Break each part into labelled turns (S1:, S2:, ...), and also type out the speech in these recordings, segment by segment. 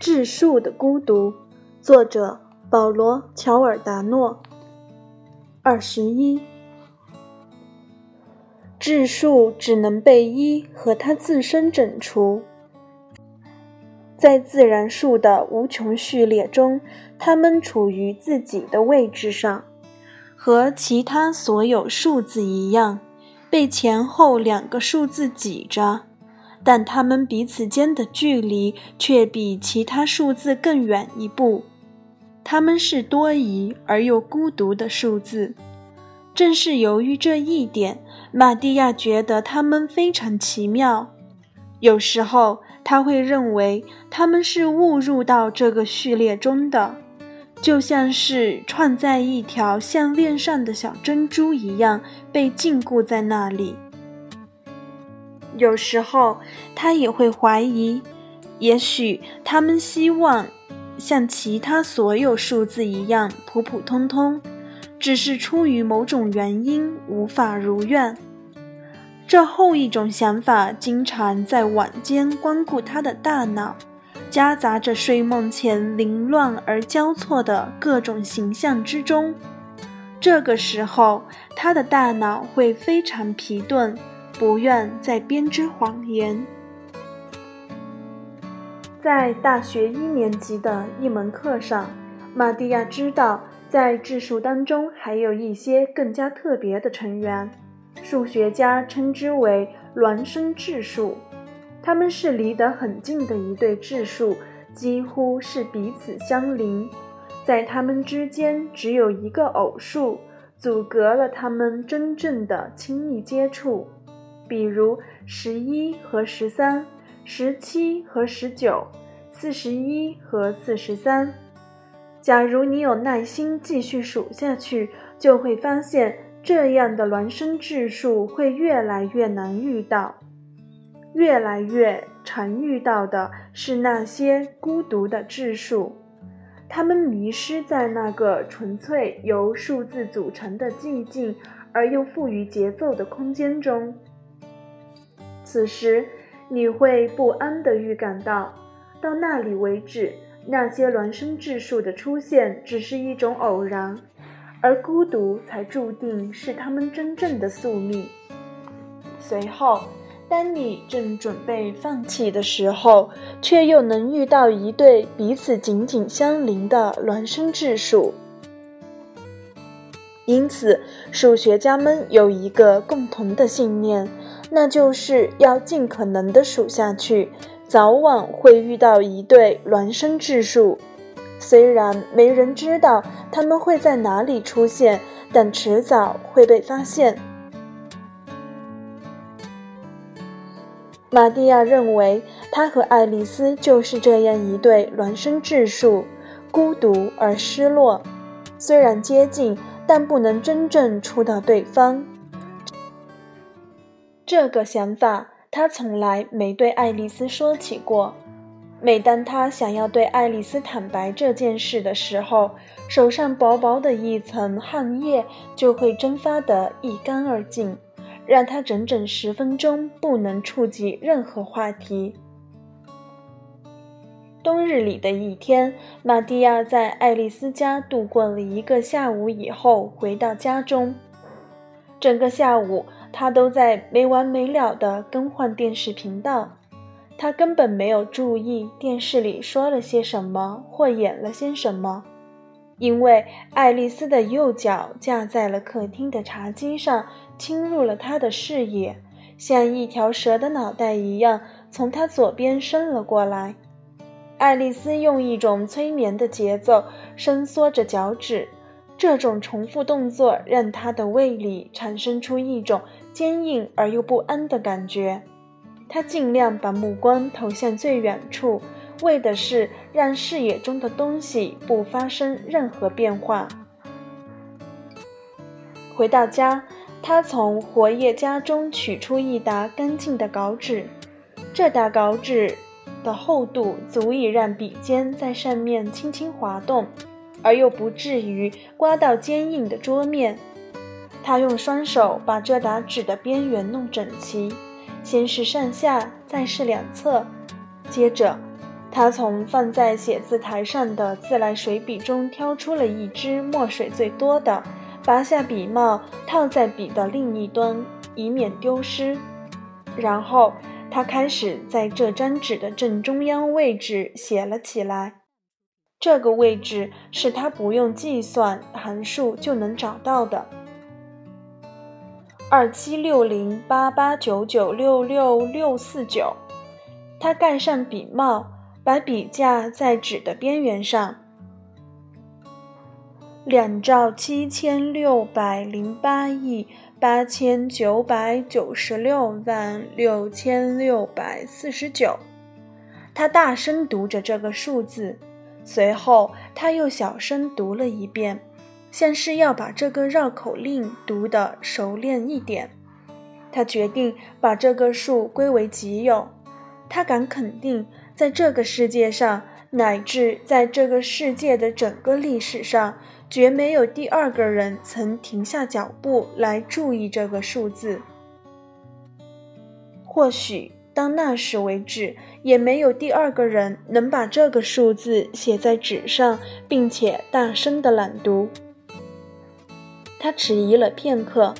S1: 质数的孤独，作者保罗·乔尔达诺。二十一，质数只能被一和它自身整除。在自然数的无穷序列中，它们处于自己的位置上，和其他所有数字一样，被前后两个数字挤着。但它们彼此间的距离却比其他数字更远一步。它们是多疑而又孤独的数字。正是由于这一点，玛蒂亚觉得它们非常奇妙。有时候，他会认为它们是误入到这个序列中的，就像是串在一条项链上的小珍珠一样，被禁锢在那里。有时候，他也会怀疑，也许他们希望像其他所有数字一样普普通通，只是出于某种原因无法如愿。这后一种想法经常在晚间光顾他的大脑，夹杂着睡梦前凌乱而交错的各种形象之中。这个时候，他的大脑会非常疲顿。不愿再编织谎言。在大学一年级的一门课上，玛蒂亚知道，在质数当中还有一些更加特别的成员，数学家称之为孪生质数。它们是离得很近的一对质数，几乎是彼此相邻，在它们之间只有一个偶数，阻隔了它们真正的亲密接触。比如十一和十三，十七和十九，四十一和四十三。假如你有耐心继续数下去，就会发现这样的孪生质数会越来越难遇到，越来越常遇到的是那些孤独的质数，它们迷失在那个纯粹由数字组成的寂静而又富于节奏的空间中。此时，你会不安地预感到，到那里为止，那些孪生质数的出现只是一种偶然，而孤独才注定是他们真正的宿命。随后，当你正准备放弃的时候，却又能遇到一对彼此紧紧相邻的孪生质数。因此，数学家们有一个共同的信念。那就是要尽可能的数下去，早晚会遇到一对孪生质数。虽然没人知道他们会在哪里出现，但迟早会被发现。玛蒂亚认为，他和爱丽丝就是这样一对孪生质数，孤独而失落。虽然接近，但不能真正触到对方。这个想法，他从来没对爱丽丝说起过。每当他想要对爱丽丝坦白这件事的时候，手上薄薄的一层汗液就会蒸发得一干二净，让他整整十分钟不能触及任何话题。冬日里的一天，玛蒂亚在爱丽丝家度过了一个下午以后，回到家中，整个下午。他都在没完没了地更换电视频道，他根本没有注意电视里说了些什么或演了些什么，因为爱丽丝的右脚架在了客厅的茶几上，侵入了他的视野，像一条蛇的脑袋一样从他左边伸了过来。爱丽丝用一种催眠的节奏伸缩着脚趾。这种重复动作让他的胃里产生出一种坚硬而又不安的感觉。他尽量把目光投向最远处，为的是让视野中的东西不发生任何变化。回到家，他从活页夹中取出一沓干净的稿纸，这沓稿纸的厚度足以让笔尖在上面轻轻滑动。而又不至于刮到坚硬的桌面。他用双手把这沓纸的边缘弄整齐，先是上下，再是两侧。接着，他从放在写字台上的自来水笔中挑出了一支墨水最多的，拔下笔帽套在笔的另一端，以免丢失。然后他开始在这张纸的正中央位置写了起来。这个位置是他不用计算函数就能找到的。二七六零八八九九六六六四九，他盖上笔帽，把笔架在纸的边缘上。两兆七千六百零八亿八千九百九十六万六千六百四十九，他大声读着这个数字，随后他又小声读了一遍。像是要把这个绕口令读得熟练一点，他决定把这个数归为己有。他敢肯定，在这个世界上，乃至在这个世界的整个历史上，绝没有第二个人曾停下脚步来注意这个数字。或许到那时为止，也没有第二个人能把这个数字写在纸上，并且大声地朗读。他迟疑了片刻，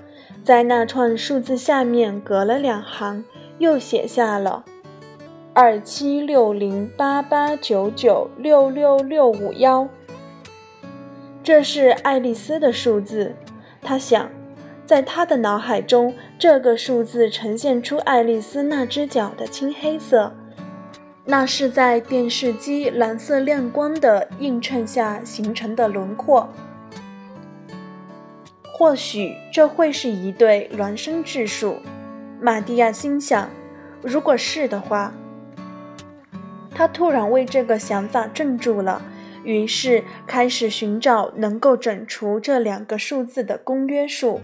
S1: 在那串数字下面隔了两行，又写下了二七六零八八九九六六六五幺。这是爱丽丝的数字，他想，在他的脑海中，这个数字呈现出爱丽丝那只脚的青黑色，那是在电视机蓝色亮光的映衬下形成的轮廓。或许这会是一对孪生质数，玛蒂亚心想。如果是的话，他突然为这个想法怔住了，于是开始寻找能够整除这两个数字的公约数。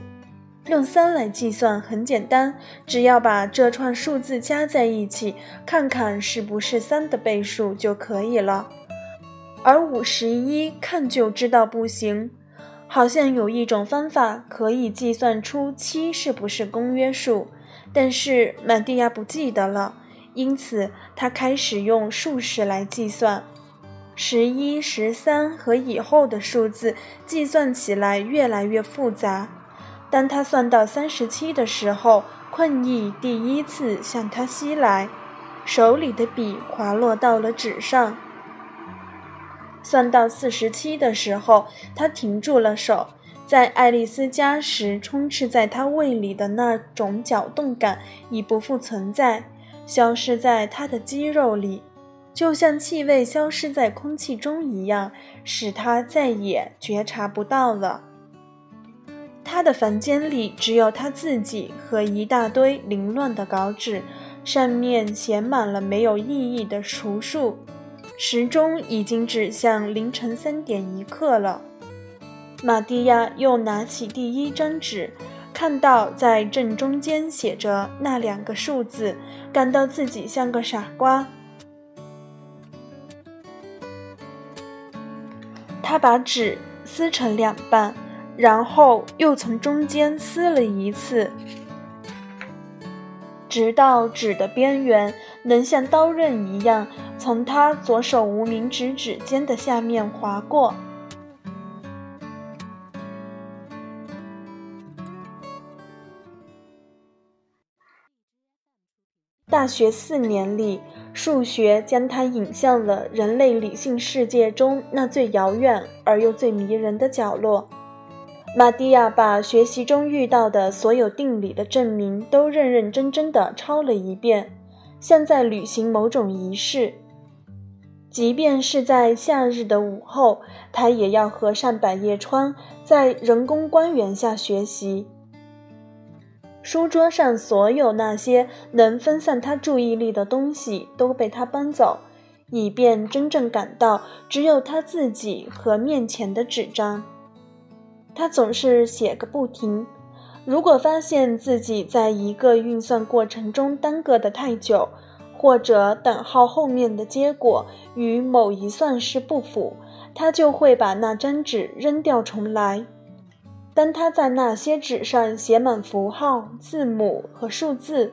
S1: 用三来计算很简单，只要把这串数字加在一起，看看是不是三的倍数就可以了。而五十一看就知道不行。好像有一种方法可以计算出七是不是公约数，但是满蒂亚不记得了，因此他开始用数式来计算。十一、十三和以后的数字计算起来越来越复杂。当他算到三十七的时候，困意第一次向他袭来，手里的笔滑落到了纸上。算到四十七的时候，他停住了手。在爱丽丝家时，充斥在他胃里的那种搅动感已不复存在，消失在他的肌肉里，就像气味消失在空气中一样，使他再也觉察不到了。他的房间里只有他自己和一大堆凌乱的稿纸，上面写满了没有意义的除数。时钟已经指向凌晨三点一刻了。玛蒂亚又拿起第一张纸，看到在正中间写着那两个数字，感到自己像个傻瓜。他把纸撕成两半，然后又从中间撕了一次，直到纸的边缘能像刀刃一样。从他左手无名指指尖的下面划过。大学四年里，数学将他引向了人类理性世界中那最遥远而又最迷人的角落。玛蒂亚把学习中遇到的所有定理的证明都认认真真的抄了一遍，像在履行某种仪式。即便是在夏日的午后，他也要合上百叶窗，在人工光源下学习。书桌上所有那些能分散他注意力的东西都被他搬走，以便真正感到只有他自己和面前的纸张。他总是写个不停。如果发现自己在一个运算过程中耽搁得太久，或者等号后面的结果与某一算式不符，他就会把那张纸扔掉重来。当他在那些纸上写满符号、字母和数字，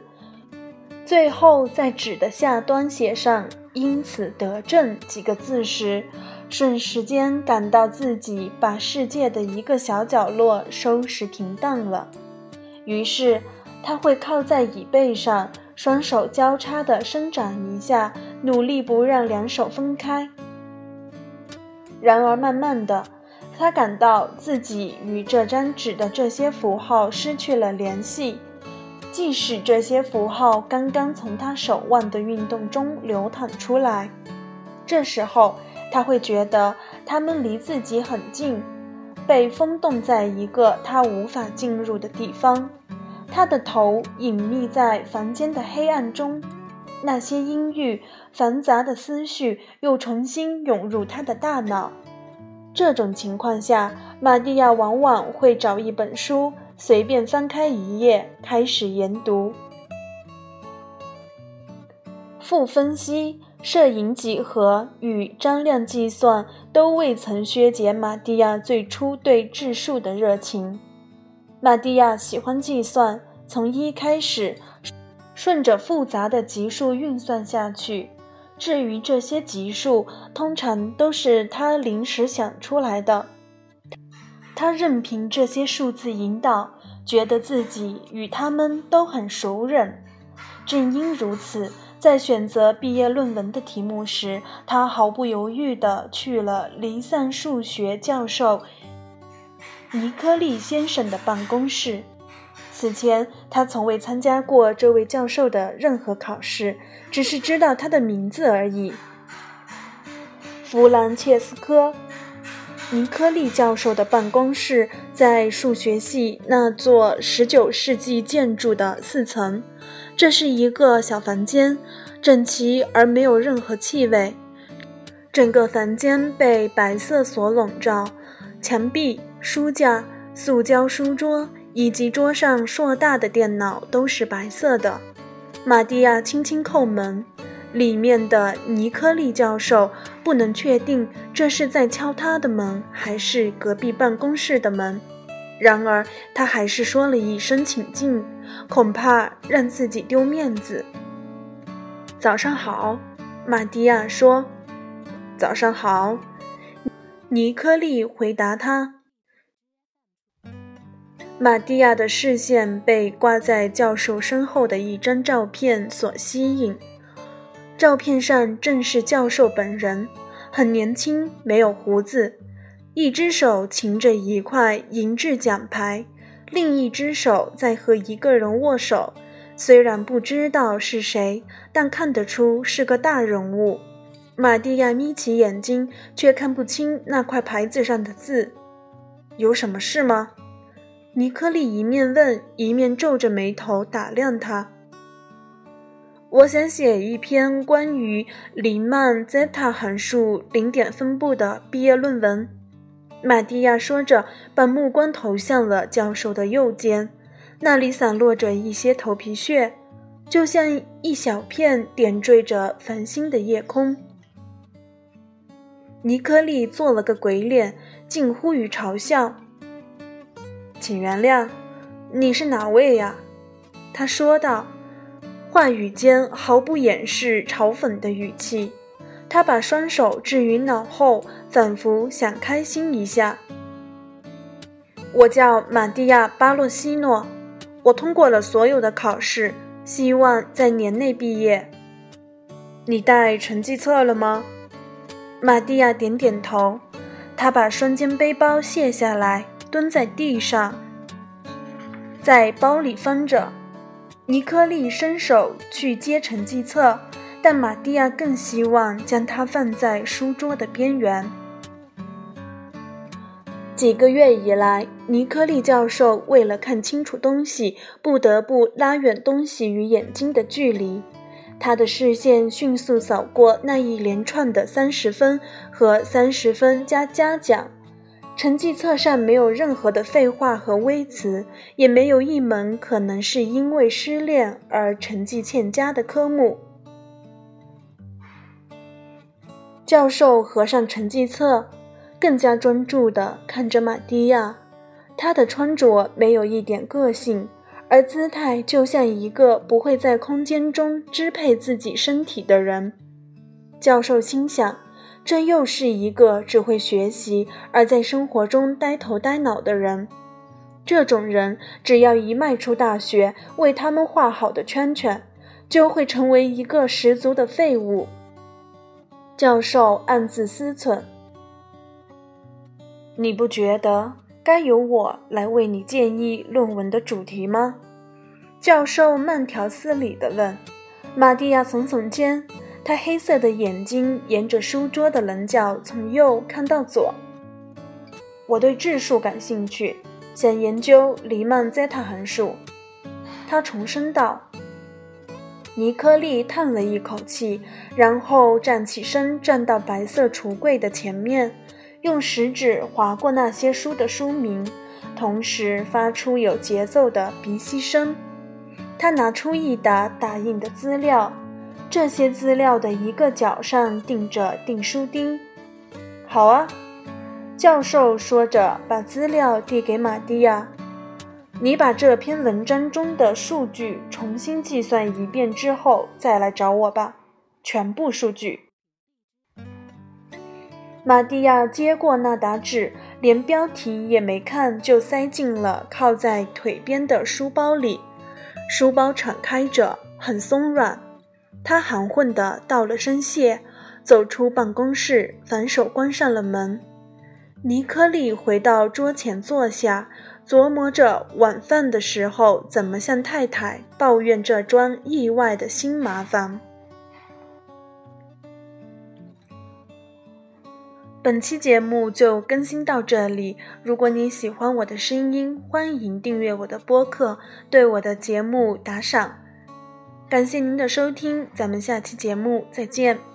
S1: 最后在纸的下端写上因此得正几个字时，瞬时间感到自己把世界的一个小角落收拾平当了。于是他会靠在椅背上，双手交叉地伸展一下，努力不让两手分开。然而慢慢的，他感到自己与这张纸的这些符号失去了联系。即使这些符号刚刚从他手腕的运动中流淌出来，这时候他会觉得它们离自己很近，被封冻在一个他无法进入的地方。他的头隐秘在房间的黑暗中，那些阴郁繁杂的思绪又重新涌入他的大脑。这种情况下，玛蒂亚往往会找一本书。随便翻开一页，开始研读。负分析、摄影几何与张量计算都未曾削减马蒂亚最初对质数的热情。马蒂亚喜欢计算，从一开始，顺着复杂的级数运算下去。至于这些级数，通常都是他临时想出来的。他任凭这些数字引导，觉得自己与他们都很熟稔。正因如此，在选择毕业论文的题目时，他毫不犹豫地去了离散数学教授尼科利先生的办公室。此前，他从未参加过这位教授的任何考试，只是知道他的名字而已——弗兰切斯科。尼科利教授的办公室在数学系那座19世纪建筑的四层。这是一个小房间，整齐而没有任何气味。整个房间被白色所笼罩，墙壁、书架、塑胶书桌以及桌上硕大的电脑都是白色的。玛蒂亚轻轻叩门。里面的尼科利教授不能确定这是在敲他的门，还是隔壁办公室的门。然而，他还是说了一声“请进”，恐怕让自己丢面子。早上好，玛蒂亚说。早上好，尼科利回答他。玛蒂亚的视线被挂在教授身后的一张照片所吸引。照片上正是教授本人，很年轻，没有胡子，一只手擎着一块银质奖牌，另一只手在和一个人握手。虽然不知道是谁，但看得出是个大人物。玛蒂亚眯起眼睛，却看不清那块牌子上的字。有什么事吗？尼科利一面问，一面皱着眉头打量他。我想写一篇关于黎曼 zeta 函数零点分布的毕业论文。玛蒂亚说着，把目光投向了教授的右肩，那里散落着一些头皮屑，就像一小片点缀着繁星的夜空。尼科利做了个鬼脸，近乎于嘲笑。请原谅，你是哪位呀？他说道。话语间毫不掩饰嘲讽的语气，他把双手置于脑后，仿佛想开心一下。我叫马蒂亚·巴洛西诺，我通过了所有的考试，希望在年内毕业。你带成绩册了吗？马蒂亚点点头。他把双肩背包卸下来，蹲在地上，在包里翻着。尼科利伸手去接成绩册，但玛蒂亚更希望将它放在书桌的边缘。几个月以来，尼科利教授为了看清楚东西，不得不拉远东西与眼睛的距离。他的视线迅速扫过那一连串的三十分和三十分加嘉奖。成绩册上没有任何的废话和微词，也没有一门可能是因为失恋而成绩欠佳的科目。教授合上成绩册，更加专注地看着玛蒂亚。他的穿着没有一点个性，而姿态就像一个不会在空间中支配自己身体的人。教授心想，这又是一个只会学习而在生活中呆头呆脑的人。这种人只要一迈出大学为他们画好的圈圈，就会成为一个十足的废物。教授暗自思忖：“你不觉得该由我来为你建议论文的主题吗？”教授慢条斯理地问。玛蒂亚耸耸肩，他黑色的眼睛沿着书桌的棱角从右看到左。我对质数感兴趣，想研究黎曼 zeta 函数。他重申道。尼科利叹了一口气，然后站起身，站到白色橱柜的前面，用食指划过那些书的书名，同时发出有节奏的鼻息声。他拿出一沓打印的资料，这些资料的一个角上钉着订书钉。好啊，教授说着，把资料递给玛蒂亚。你把这篇文章中的数据重新计算一遍之后，再来找我吧。全部数据。玛蒂亚接过那沓纸，连标题也没看，就塞进了靠在腿边的书包里。书包敞开着，很松软。他含混地道了声谢，走出办公室，反手关上了门。尼科利回到桌前坐下，琢磨着晚饭的时候怎么向太太抱怨这桩意外的新麻烦。本期节目就更新到这里。如果你喜欢我的声音，欢迎订阅我的播客，对我的节目打赏。感谢您的收听，咱们下期节目再见。